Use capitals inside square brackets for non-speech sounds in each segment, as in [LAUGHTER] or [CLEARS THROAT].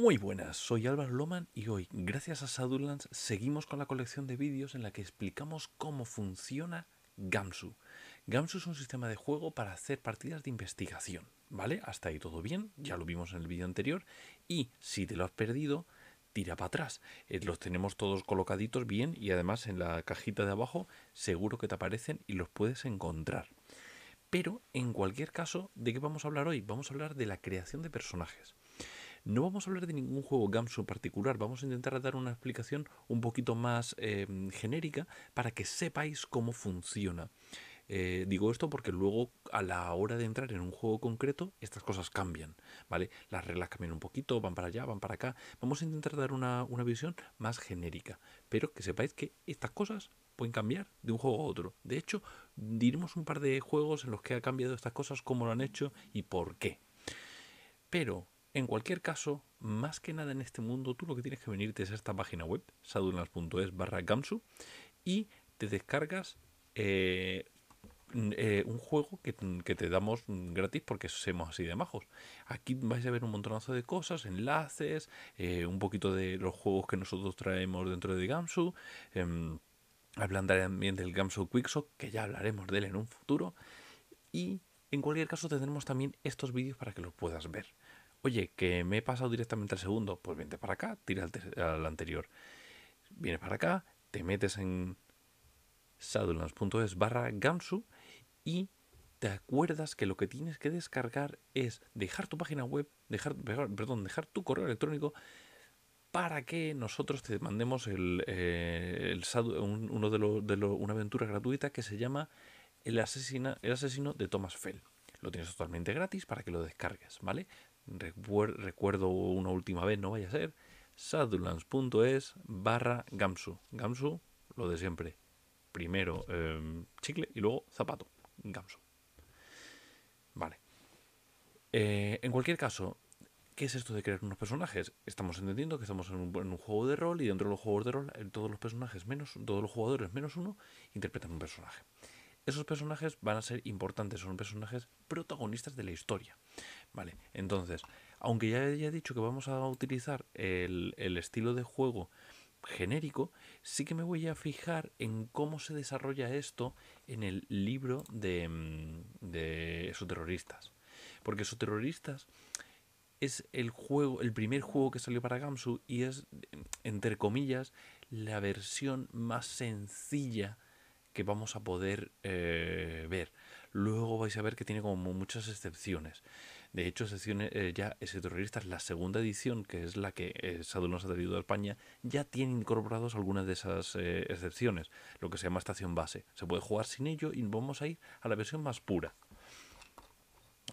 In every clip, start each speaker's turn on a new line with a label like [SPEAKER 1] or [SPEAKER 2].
[SPEAKER 1] Muy buenas, soy Álvaro Loman y hoy, gracias a Shadowlands, seguimos con la colección de vídeos en la que explicamos cómo funciona Gamsu. Gamsu es un sistema de juego para hacer partidas de investigación, ¿vale? Hasta ahí todo bien, ya lo vimos en el vídeo anterior y si te lo has perdido, tira para atrás. Eh, los tenemos todos colocaditos bien y además en la cajita de abajo seguro que te aparecen y los puedes encontrar. Pero en cualquier caso, ¿de qué vamos a hablar hoy? Vamos a hablar de la creación de personajes. No vamos a hablar de ningún juego Gamsu en particular, vamos a intentar dar una explicación un poquito más em, genérica para que sepáis cómo funciona. Eh, digo esto porque luego a la hora de entrar en un juego concreto estas cosas cambian, ¿vale? Las reglas cambian un poquito, van para allá, van para acá. Vamos a intentar dar una, una visión más genérica, pero que sepáis que estas cosas pueden cambiar de un juego a otro. De hecho, diremos un par de juegos en los que ha cambiado estas cosas, cómo lo han hecho y por qué. Pero en cualquier caso, más que nada en este mundo, tú lo que tienes que venirte es a esta página web, sadulans.es barra Gamsu, y te descargas eh, eh, un juego que, te damos gratis porque somos así de majos. Aquí vais a ver un montonazo de cosas, enlaces, eh, un poquito de los juegos que nosotros traemos dentro de Gamsu. Em, hablan también del Gamsu Quickshot, que ya hablaremos de él en un futuro. Y en cualquier caso tendremos también estos vídeos para que los puedas ver. Oye, que me he pasado directamente al segundo, pues vente para acá, tira al, anterior. Vienes para acá, te metes en shadowlands.es barra Gamsu y te acuerdas que lo que tienes que descargar es dejar tu página web, dejar, perdón, dejar tu correo electrónico para que nosotros te mandemos el, eh, uno de, de una aventura gratuita que se llama el, asesina, el asesino de Thomas Fell. Lo tienes totalmente gratis para que lo descargues, ¿vale? Recuerdo una última vez, no vaya a ser, sadulans.es barra Gamsu. Gamsu, lo de siempre. Primero em, chicle y luego zapato. Gamsu. Vale. Eh, en cualquier caso, ¿qué es esto de crear unos personajes? Estamos entendiendo que estamos en un, juego de rol y dentro de los juegos de rol, todos los personajes menos, todos los jugadores menos uno interpretan un personaje esos personajes van a ser importantes, son personajes protagonistas de la historia. Vale, entonces, aunque ya haya dicho que vamos a utilizar el, estilo de juego genérico, sí que me voy a fijar en cómo se desarrolla esto en el libro de, mm, de esos terroristas. Porque esos terroristas es el juego, el primer juego que salió para Gamsu y es, entre comillas, la versión más sencilla que vamos a poder eh, ver. Luego vais a ver que tiene como muchas excepciones. De hecho, eh, ya ese terrorista es la segunda edición, que es la que eh, nos ha traído a España, ya tiene incorporados algunas de esas eh, excepciones, lo que se llama estación base. Se puede jugar sin ello y vamos a ir a la versión más pura.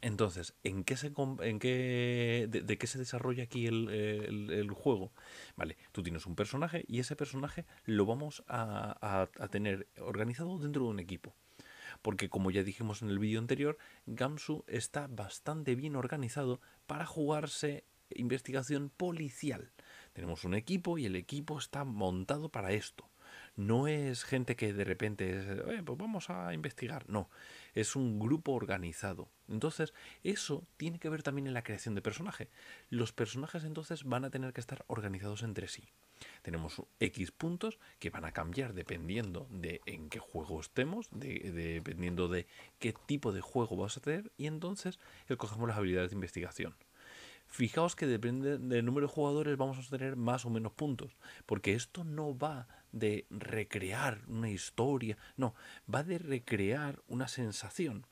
[SPEAKER 1] Entonces, ¿en qué se, de, qué se desarrolla aquí el, juego? Vale, tú tienes un personaje y ese personaje lo vamos a, tener organizado dentro de un equipo. Porque como ya dijimos en el vídeo anterior, Gamsu está bastante bien organizado para jugarse investigación policial. Tenemos un equipo y el equipo está montado para esto. No es gente que de repente, es, pues vamos a investigar. No, es un grupo organizado. Entonces, eso tiene que ver también en la creación de personaje. Los personajes entonces van a tener que estar organizados entre sí. Tenemos X puntos que van a cambiar dependiendo de en qué juego estemos, dependiendo de qué tipo de juego vas a tener, y entonces escogemos las habilidades de investigación. Fijaos que depende del número de jugadores vamos a tener más o menos puntos, porque esto no va de recrear una historia, no, va de recrear una sensación.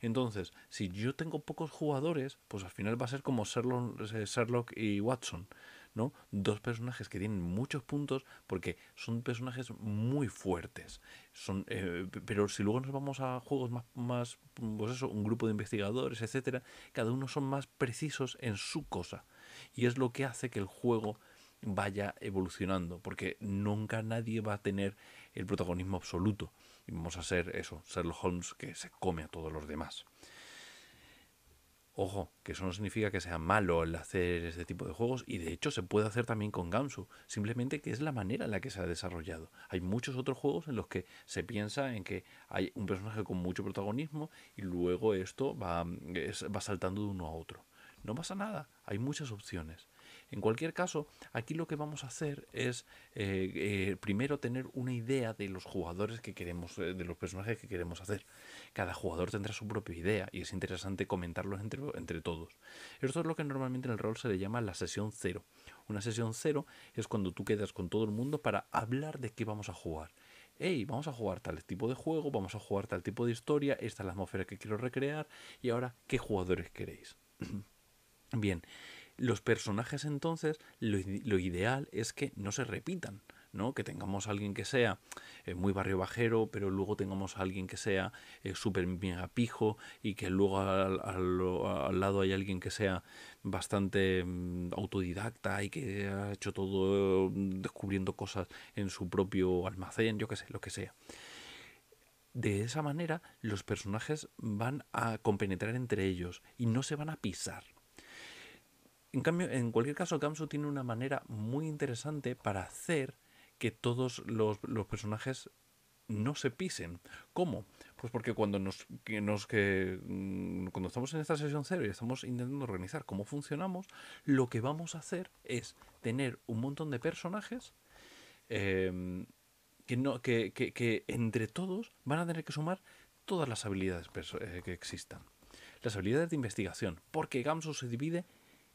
[SPEAKER 1] Entonces, si yo tengo pocos jugadores, pues al final va a ser como Sherlock, y Watson, ¿no? Dos personajes que tienen muchos puntos porque son personajes muy fuertes. Son, eh, pero si luego nos vamos a juegos más, más, pues eso, un grupo de investigadores, etcétera, cada uno son más precisos en su cosa. Y es lo que hace que el juego vaya evolucionando, porque nunca nadie va a tener el protagonismo absoluto. Y vamos a ser eso, Sherlock Holmes que se come a todos los demás. Ojo, que eso no significa que sea malo el hacer este tipo de juegos y de hecho se puede hacer también con Gamsu, simplemente que es la manera en la que se ha desarrollado. Hay muchos otros juegos en los que se piensa en que hay un personaje con mucho protagonismo y luego esto va, va saltando de uno a otro. No pasa nada, hay muchas opciones. En cualquier caso, aquí lo que vamos a hacer es eh, eh, primero tener una idea de los jugadores que queremos, eh, de los personajes que queremos hacer. Cada jugador tendrá su propia idea y es interesante comentarlos entre, todos. Esto es lo que normalmente en el rol se le llama la sesión cero. Una sesión cero es cuando tú quedas con todo el mundo para hablar de qué vamos a jugar hey, vamos a jugar tal tipo de juego, vamos a jugar tal tipo de historia, esta es la atmósfera que quiero recrear y ahora, ¿qué jugadores queréis? [CLEARS THROAT] Bien, los personajes entonces, lo, ideal es que no se repitan. ¿no? Que tengamos a alguien que sea eh, muy barrio bajero, pero luego tengamos a alguien que sea eh, súper mega pijo y que luego al, lado hay alguien que sea bastante mm, autodidacta y que ha hecho todo descubriendo cosas en su propio almacén, yo qué sé, lo que sea. De esa manera, los personajes van a compenetrar entre ellos y no se van a pisar. En cambio, en cualquier caso, Gamsu tiene una manera muy interesante para hacer que todos los, personajes no se pisen. ¿Cómo? Pues porque cuando nos, que nos que, mm, cuando estamos en esta sesión cero y estamos intentando organizar cómo funcionamos, lo que vamos a hacer es tener un montón de personajes em, que, no, que, que, entre todos van a tener que sumar todas las habilidades eh, que existan. Las habilidades de investigación, porque Gamsu se divide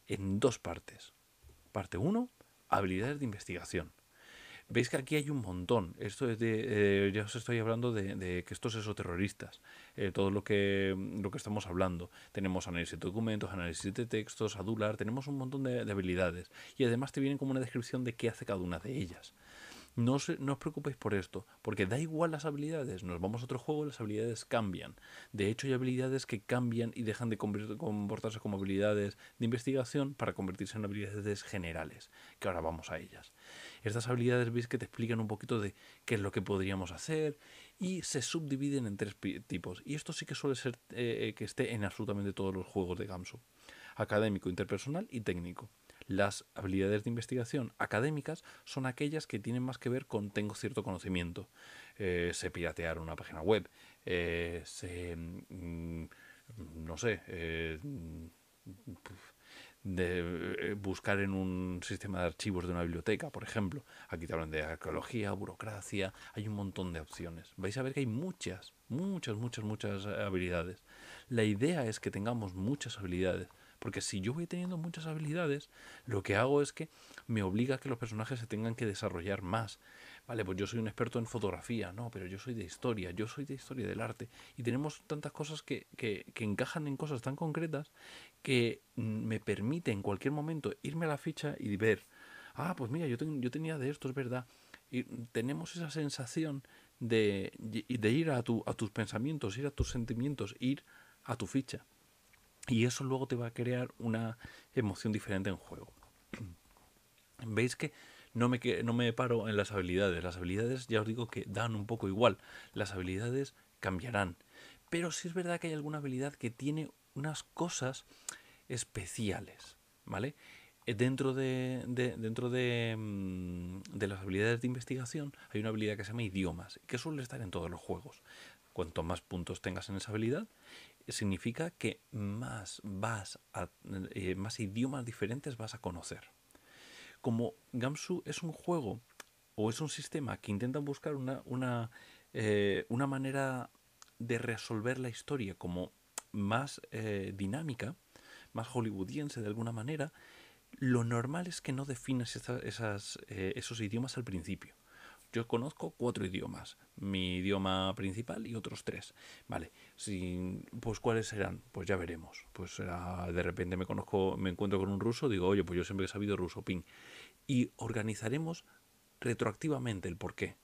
[SPEAKER 1] en dos partes. Parte 1, habilidades de investigación. Veis que aquí hay un montón. Esto es de. Eh, ya os estoy hablando de, que estos exoterroristas. Eh, todo lo que, lo que estamos hablando. Tenemos análisis de documentos, análisis de textos, adular. Tenemos un montón de, de habilidades. Y además te vienen como una descripción de qué hace cada una de ellas. No, os preocupéis por esto, porque da igual las habilidades. Nos vamos a otro juego y las habilidades cambian. De hecho, hay habilidades que cambian y dejan de comportarse como habilidades de investigación para convertirse en habilidades generales, que ahora vamos a ellas. Estas habilidades veis que te explican un poquito de qué es lo que podríamos hacer y se subdividen en tres tipos. Y esto sí que suele ser eh, eh, que esté en absolutamente todos los juegos de Gamsu. Académico, interpersonal y técnico. Las habilidades de investigación académicas son aquellas que tienen más que ver con tengo cierto conocimiento. Eh, sé piratear una página web, eh, mm, no sé, eh, de buscar en un sistema de archivos de una biblioteca, por ejemplo. Aquí te hablan de arqueología, burocracia, hay un montón de opciones. Vais a ver que hay muchas, muchas, muchas, muchas habilidades. La idea es que tengamos muchas habilidades porque si yo voy teniendo muchas habilidades, lo que hago es que me obliga a que los personajes se tengan que desarrollar más. Vale, pues yo soy un experto en fotografía, no, pero yo soy de historia, yo soy de historia del arte. Y tenemos tantas cosas que, que, que encajan en cosas tan concretas que me permite en cualquier momento irme a la ficha y ver, ah, pues mira, yo, yo tenía de esto, es verdad. Y tenemos esa sensación de, de ir a, tu, a tus pensamientos, ir a tus sentimientos, ir a tu ficha. Y eso luego te va a crear una emoción diferente en juego. [CLEARS THROAT] Veis que no me, no me paro en las habilidades. Las habilidades ya os digo que dan un poco igual. Las habilidades cambiarán. Pero sí es verdad que hay alguna habilidad que tiene unas cosas especiales. ¿Vale? Eh, dentro de, dentro de, mm, de, las habilidades de investigación hay una habilidad que se llama idiomas, que suele estar en todos los juegos. Cuanto más puntos tengas en esa habilidad, significa que más vas a, eh, más idiomas diferentes vas a conocer. Como Gamsu es un juego o es un sistema que intenta buscar una, una, eh, una manera de resolver la historia como más eh, dinámica, más hollywoodiense de alguna manera, lo normal es que no definas esas, esos idiomas al principio. Yo conozco cuatro idiomas, mi idioma principal y otros tres. Vale, si, pues ¿cuáles serán? Pues ya veremos. Pues de repente me conozco, me encuentro con un ruso, digo, oye, pues yo siempre he sabido ruso, ping. Y organizaremos retroactivamente el por qué.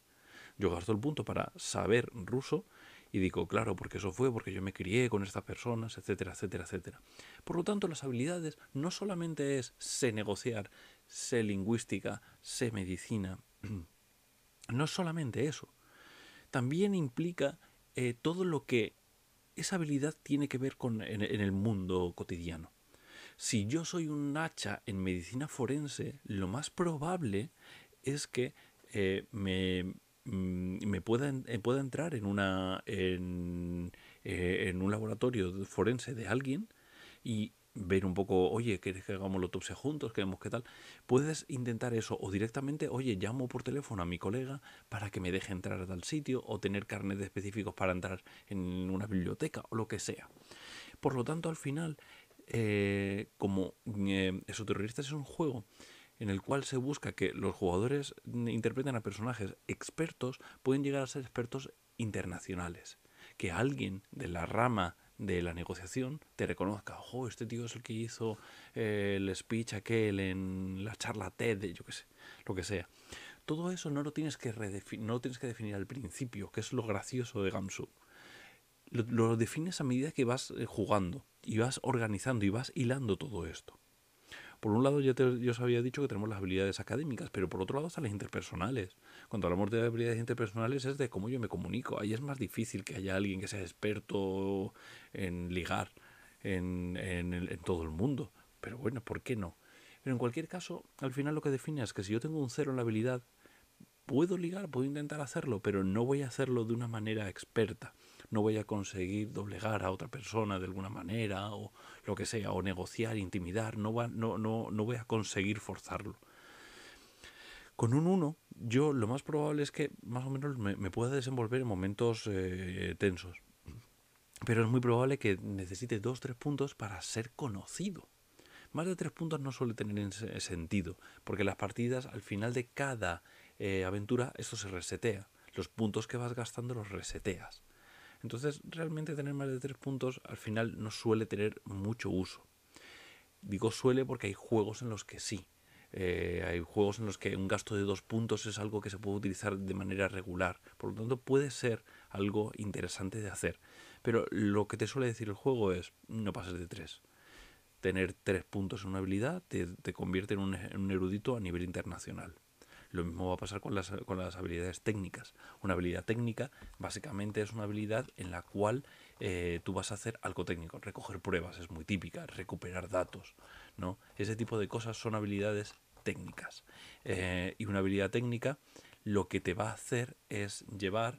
[SPEAKER 1] Yo gasto el punto para saber ruso y digo, claro, porque eso fue, porque yo me crié con estas personas, etcétera, etcétera, etcétera. Por lo tanto, las habilidades no solamente es sé negociar, sé lingüística, sé medicina, [CLEARS THROAT] no solamente eso, también implica eh, todo lo que esa habilidad tiene que ver con en, el mundo cotidiano. Si yo soy un hacha en medicina forense, lo más probable es que eh, me, mm, me pueda, eh, pueda, entrar en, una, en, en un laboratorio forense de alguien y ver un poco, oye, ¿quieres que hagamos la autopsia juntos? ¿Queremos qué tal? Puedes intentar eso o directamente, oye, llamo por teléfono a mi colega para que me deje entrar a tal sitio o tener carnet específicos para entrar en una biblioteca o lo que sea. Por lo tanto, al final, eh, como eh, es un juego en el cual se busca que los jugadores interpreten a personajes expertos, pueden llegar a ser expertos internacionales. Que alguien de la rama de la negociación te reconozca, ojo, este tío es el que hizo eh, el speech aquel en la charla TED, yo qué sé, lo que sea. Todo eso no lo tienes que, no tienes que definir al principio, que es lo gracioso de Gamsu. Lo, defines a medida que vas eh, jugando y vas organizando y vas hilando todo esto. Por un lado, ya yo os había dicho que tenemos las habilidades académicas, pero por otro lado están las interpersonales. Cuando hablamos de habilidades interpersonales es de cómo yo me comunico. Ahí es más difícil que haya alguien que sea experto en ligar en, en todo el mundo. Pero bueno, ¿por qué no? Pero en cualquier caso, al final lo que define es que si yo tengo un cero en la habilidad, puedo ligar, puedo intentar hacerlo, pero no voy a hacerlo de una manera experta no voy a conseguir doblegar a otra persona de alguna manera o lo que sea, o negociar, intimidar, no, no, no, no voy a conseguir forzarlo. Con un 1, yo lo más probable es que más o menos me, pueda desenvolver en momentos eh, tensos. Pero es muy probable que necesite 2-3 puntos para ser conocido. Más de 3 puntos no suele tener sentido, porque las partidas al final de cada eh, aventura esto se resetea. Los puntos que vas gastando los reseteas. Entonces, realmente tener más de tres puntos al final no suele tener mucho uso. Digo suele porque hay juegos en los que sí. Eh, hay juegos en los que un gasto de dos puntos es algo que se puede utilizar de manera regular. Por lo tanto, puede ser algo interesante de hacer. Pero lo que te suele decir el juego es no pases de tres. Tener tres puntos en una habilidad te, convierte en un erudito a nivel internacional. Lo mismo va a pasar con las, con las habilidades técnicas. Una habilidad técnica básicamente es una habilidad en la cual eh, tú vas a hacer algo técnico. Recoger pruebas es muy típica, recuperar datos. ¿no? Ese tipo de cosas son habilidades técnicas. Eh, y una habilidad técnica lo que te va a hacer es llevar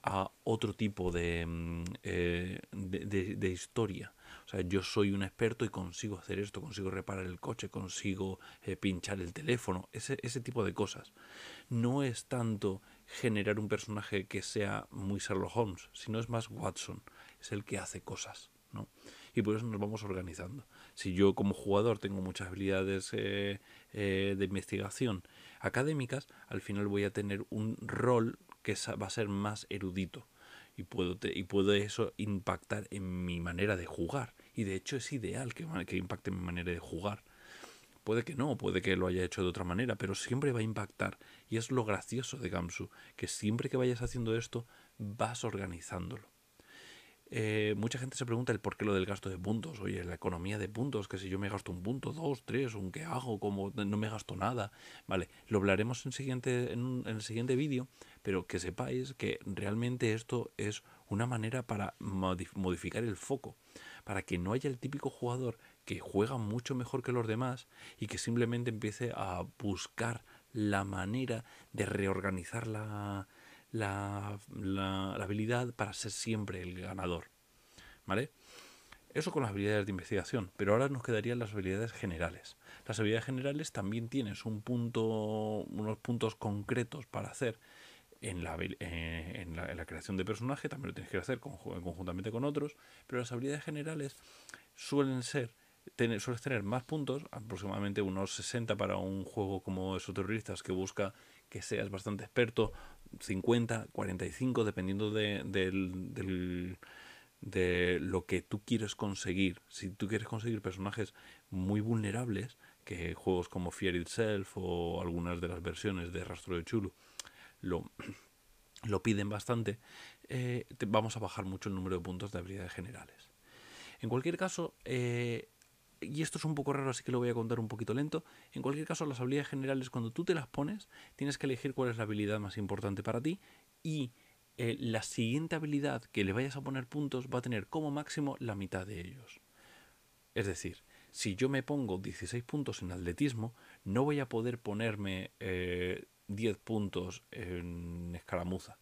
[SPEAKER 1] a otro tipo de, mm, eh, de, historia. O sea, yo soy un experto y consigo hacer esto, consigo reparar el coche, consigo eh, pinchar el teléfono, ese, ese tipo de cosas. No es tanto generar un personaje que sea muy Sherlock Holmes, sino es más Watson, es el que hace cosas. ¿no? Y por eso nos vamos organizando. Si yo como jugador tengo muchas habilidades eh, de investigación académicas, al final voy a tener un rol que va a ser más erudito y puedo, y puedo eso impactar en mi manera de jugar. Y de hecho es ideal que, que impacte en mi manera de jugar. Puede que no, puede que lo haya hecho de otra manera, pero siempre va a impactar. Y es lo gracioso de Gamsu, que siempre que vayas haciendo esto, vas organizándolo. Eh, mucha gente se pregunta el por qué lo del gasto de puntos. Oye, la economía de puntos, que si yo me gasto un punto, dos, tres, un qué hago, como no me gasto nada. Vale, lo hablaremos en, siguiente, en, el siguiente vídeo, pero que sepáis que realmente esto es una manera para modificar el foco, para que no haya el típico jugador que juega mucho mejor que los demás y que simplemente empiece a buscar la manera de reorganizar la, la, la, habilidad para ser siempre el ganador. ¿Vale? Eso con las habilidades de investigación, pero ahora nos quedarían las habilidades generales. Las habilidades generales también tienes un punto, unos puntos concretos para hacer en la, eh, en la, en la creación de personaje, también lo tienes que hacer conjuntamente con otros, pero las habilidades generales suelen ser sueles tener más puntos, aproximadamente unos 60 para un juego como esos terroristas que busca que seas bastante experto 50, 45, dependiendo de, de lo que tú quieres conseguir. Si tú quieres conseguir personajes muy vulnerables, que juegos como Fear Itself o algunas de las versiones de Rastro de Chulu lo, [CLEARS THROAT] lo piden bastante, eh, vamos a bajar mucho el número de puntos de habilidades generales. En cualquier caso, eh, y esto es un poco raro, así que lo voy a contar un poquito lento. En cualquier caso, las habilidades generales, cuando tú te las pones, tienes que elegir cuál es la habilidad más importante para ti y eh, la siguiente habilidad que le vayas a poner puntos va a tener como máximo la mitad de ellos. Es decir, si yo me pongo 16 puntos en atletismo, no voy a poder ponerme 10 eh, puntos en escaramuza.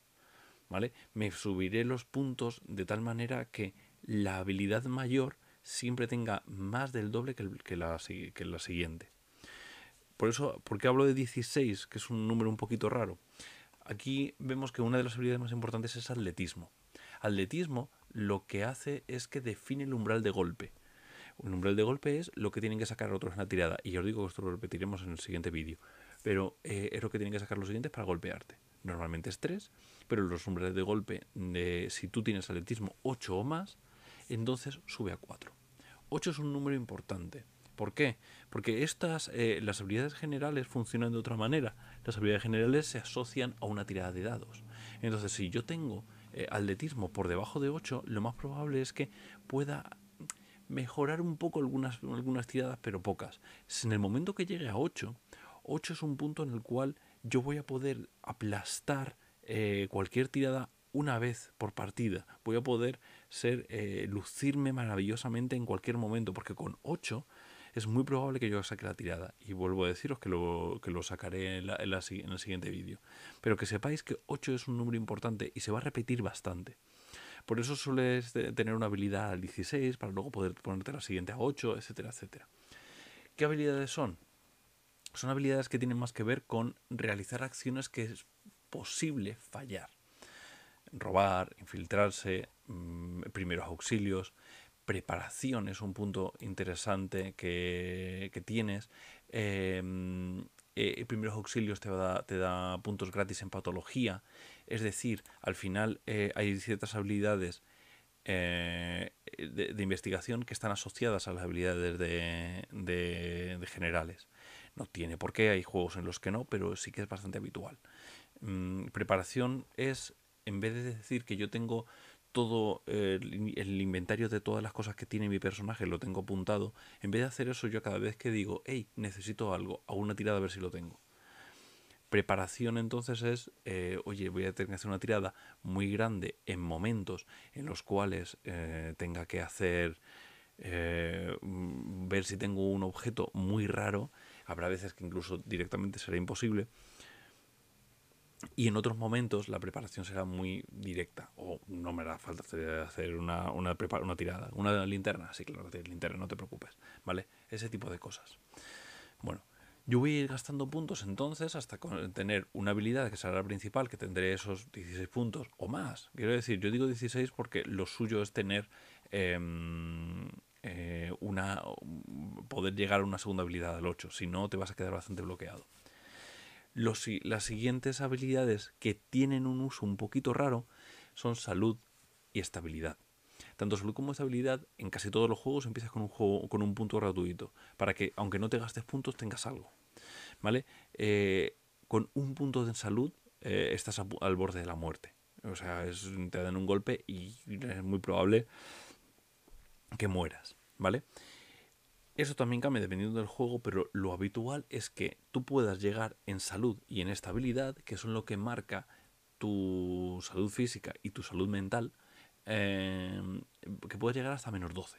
[SPEAKER 1] ¿Vale? Me subiré los puntos de tal manera que la habilidad mayor siempre tenga más del doble que, la, que la siguiente. Por eso, ¿por qué hablo de 16, que es un número un poquito raro? Aquí vemos que una de las habilidades más importantes es atletismo. Atletismo lo que hace es que define el umbral de golpe. Un umbral de golpe es lo que tienen que sacar otros en la tirada. Y ya os digo que esto lo repetiremos en el siguiente vídeo. Pero eh, es lo que tienen que sacar los siguientes para golpearte. Normalmente es 3, pero los umbrales de golpe, de, si tú tienes atletismo 8 o más, entonces sube a 4. 8 es un número importante. ¿Por qué? Porque estas, eh, las habilidades generales funcionan de otra manera. Las habilidades generales se asocian a una tirada de dados. Entonces, si yo tengo eh, atletismo por debajo de 8, lo más probable es que pueda mejorar un poco algunas, algunas tiradas, pero pocas. En el momento que llegue a 8, 8 es un punto en el cual yo voy a poder aplastar eh, cualquier tirada una vez por partida. Voy a poder ser lucirme maravillosamente en cualquier momento, porque con 8 es muy probable que yo saque la tirada. Y vuelvo a deciros que lo, que lo sacaré en, en, el siguiente vídeo. Pero que sepáis que 8 es un número importante y se va a repetir bastante. Por eso sueles tener una habilidad al 16 para luego poder ponerte la siguiente a 8, etcétera, etcétera. ¿Qué habilidades son? Son habilidades que tienen más que ver con realizar acciones que es posible fallar. Robar, infiltrarse, mm, primeros auxilios, preparación es un punto interesante que, tienes. Em, eh, primeros auxilios te da, te da puntos gratis en patología. Es decir, al final eh, hay ciertas habilidades eh, de, investigación que están asociadas a las habilidades de, generales. No tiene por qué, hay juegos en los que no, pero sí que es bastante habitual. Mm, preparación es, en vez de decir que yo tengo todo el, inventario de todas las cosas que tiene mi personaje, lo tengo apuntado. En vez de hacer eso, yo cada vez que digo, hey, necesito algo, hago una tirada a ver si lo tengo. Preparación entonces es, eh, oye, voy a tener que hacer una tirada muy grande en momentos en los cuales eh, tenga que hacer, eh, ver si tengo un objeto muy raro. Habrá veces que incluso directamente será imposible y en otros momentos la preparación será muy directa. O no me hará falta hacer una, una, una tirada. Una linterna, sí, claro, linterna, no te preocupes. ¿Vale? Ese tipo de cosas. Bueno, yo voy a ir gastando puntos entonces hasta tener una habilidad que será la principal, que tendré esos 16 puntos o más. Quiero decir, yo digo 16 porque lo suyo es tener em, eh, una poder llegar a una segunda habilidad al 8. Si no, te vas a quedar bastante bloqueado las siguientes habilidades que tienen un uso un poquito raro son salud y estabilidad. Tanto salud como estabilidad, en casi todos los juegos empiezas con un, juego, con un punto gratuito, para que aunque no te gastes puntos, tengas algo. ¿Vale? Eh, con un punto de salud eh, estás al borde de la muerte. O sea, te dan un golpe y es muy probable que mueras. ¿Vale? Eso también cambia dependiendo del juego, pero lo habitual es que tú puedas llegar en salud y en estabilidad, que son lo que marca tu salud física y tu salud mental, em, que puedes llegar hasta menos 12.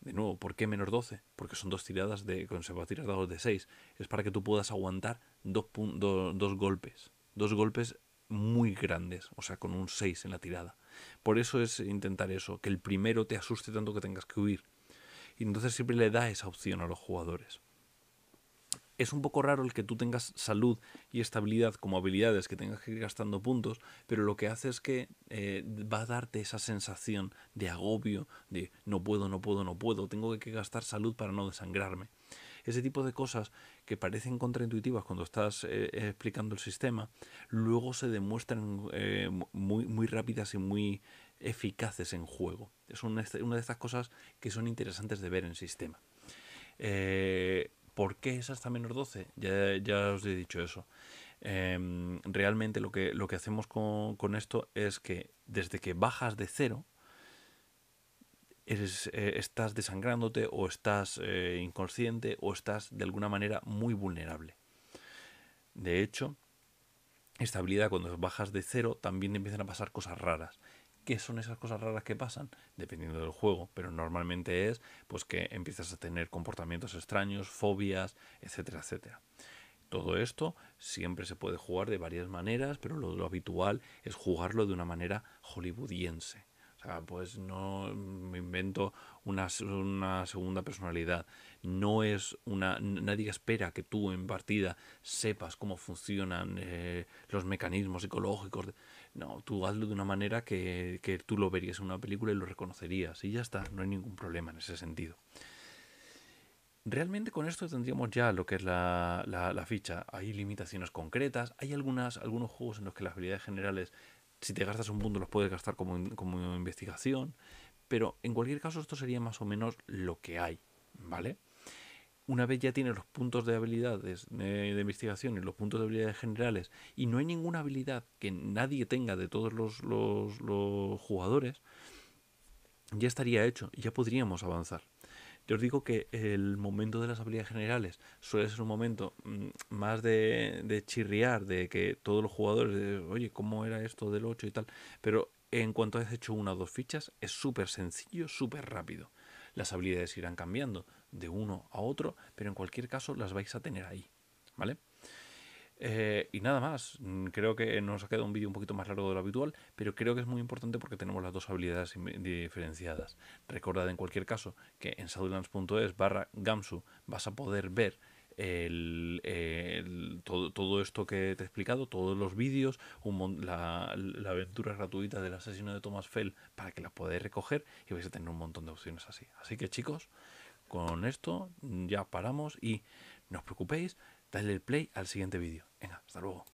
[SPEAKER 1] De nuevo, ¿por qué menos 12? Porque son dos tiradas de. tirar dados de 6. Es para que tú puedas aguantar dos, dos golpes. Dos golpes muy grandes, o sea, con un 6 en la tirada. Por eso es intentar eso, que el primero te asuste tanto que tengas que huir y entonces siempre le da esa opción a los jugadores. Es un poco raro el que tú tengas salud y estabilidad como habilidades, que tengas que ir gastando puntos, pero lo que hace es que eh, va a darte esa sensación de agobio, de no puedo, no puedo, no puedo, tengo que gastar salud para no desangrarme. Ese tipo de cosas que parecen contraintuitivas cuando estás eh, explicando el sistema, luego se demuestran eh, muy, muy rápidas y muy eficaces en juego. Es una, de estas cosas que son interesantes de ver en sistema. Eh, ¿Por qué es hasta menos 12? Ya, os he dicho eso. Em, realmente lo que, lo que hacemos con, esto es que desde que bajas de cero, eh, estás desangrándote o estás eh, inconsciente o estás de alguna manera muy vulnerable. De hecho, esta habilidad cuando bajas de cero también empiezan a pasar cosas raras. ¿Qué son esas cosas raras que pasan? Dependiendo del juego, pero normalmente es pues que empiezas a tener comportamientos extraños, fobias, etcétera, etcétera. Todo esto siempre se puede jugar de varias maneras, pero lo, habitual es jugarlo de una manera hollywoodiense. O sea, pues no me invento una, una, segunda personalidad. No es una. Nadie espera que tú en partida sepas cómo funcionan eh, los mecanismos psicológicos. No, tú hazlo de una manera que, que tú lo verías en una película y lo reconocerías. Y ya está, no hay ningún problema en ese sentido. Realmente con esto tendríamos ya lo que es la, la, ficha. Hay limitaciones concretas. Hay algunas, algunos juegos en los que las habilidades generales si te gastas un punto los puedes gastar como, como investigación, pero en cualquier caso esto sería más o menos lo que hay, ¿vale? Una vez ya tienes los puntos de habilidades de, investigación y los puntos de habilidades generales y no hay ninguna habilidad que nadie tenga de todos los, los, jugadores, ya estaría hecho, ya podríamos avanzar. Yo os digo que el momento de las habilidades generales suele ser un momento mm, más de, de chirriar, de que todos los jugadores, oye, ¿cómo era esto del 8 y tal? Pero en cuanto hayas hecho una o dos fichas, es súper sencillo, súper rápido. Las habilidades irán cambiando de uno a otro, pero en cualquier caso las vais a tener ahí, ¿vale? Eh, y nada más, mm, creo que nos ha quedado un vídeo un poquito más largo de lo habitual, pero creo que es muy importante porque tenemos las dos habilidades diferenciadas. Recordad en cualquier caso que en sadulans.es barra Gamsu vas a poder ver todo, esto que te he explicado, todos los vídeos, la, la, aventura gratuita del asesino de Thomas Fell para que la podáis recoger y vais a tener un montón de opciones así. Así que chicos, con esto ya paramos y no os preocupéis, Dale el play al siguiente vídeo. Venga, hasta luego.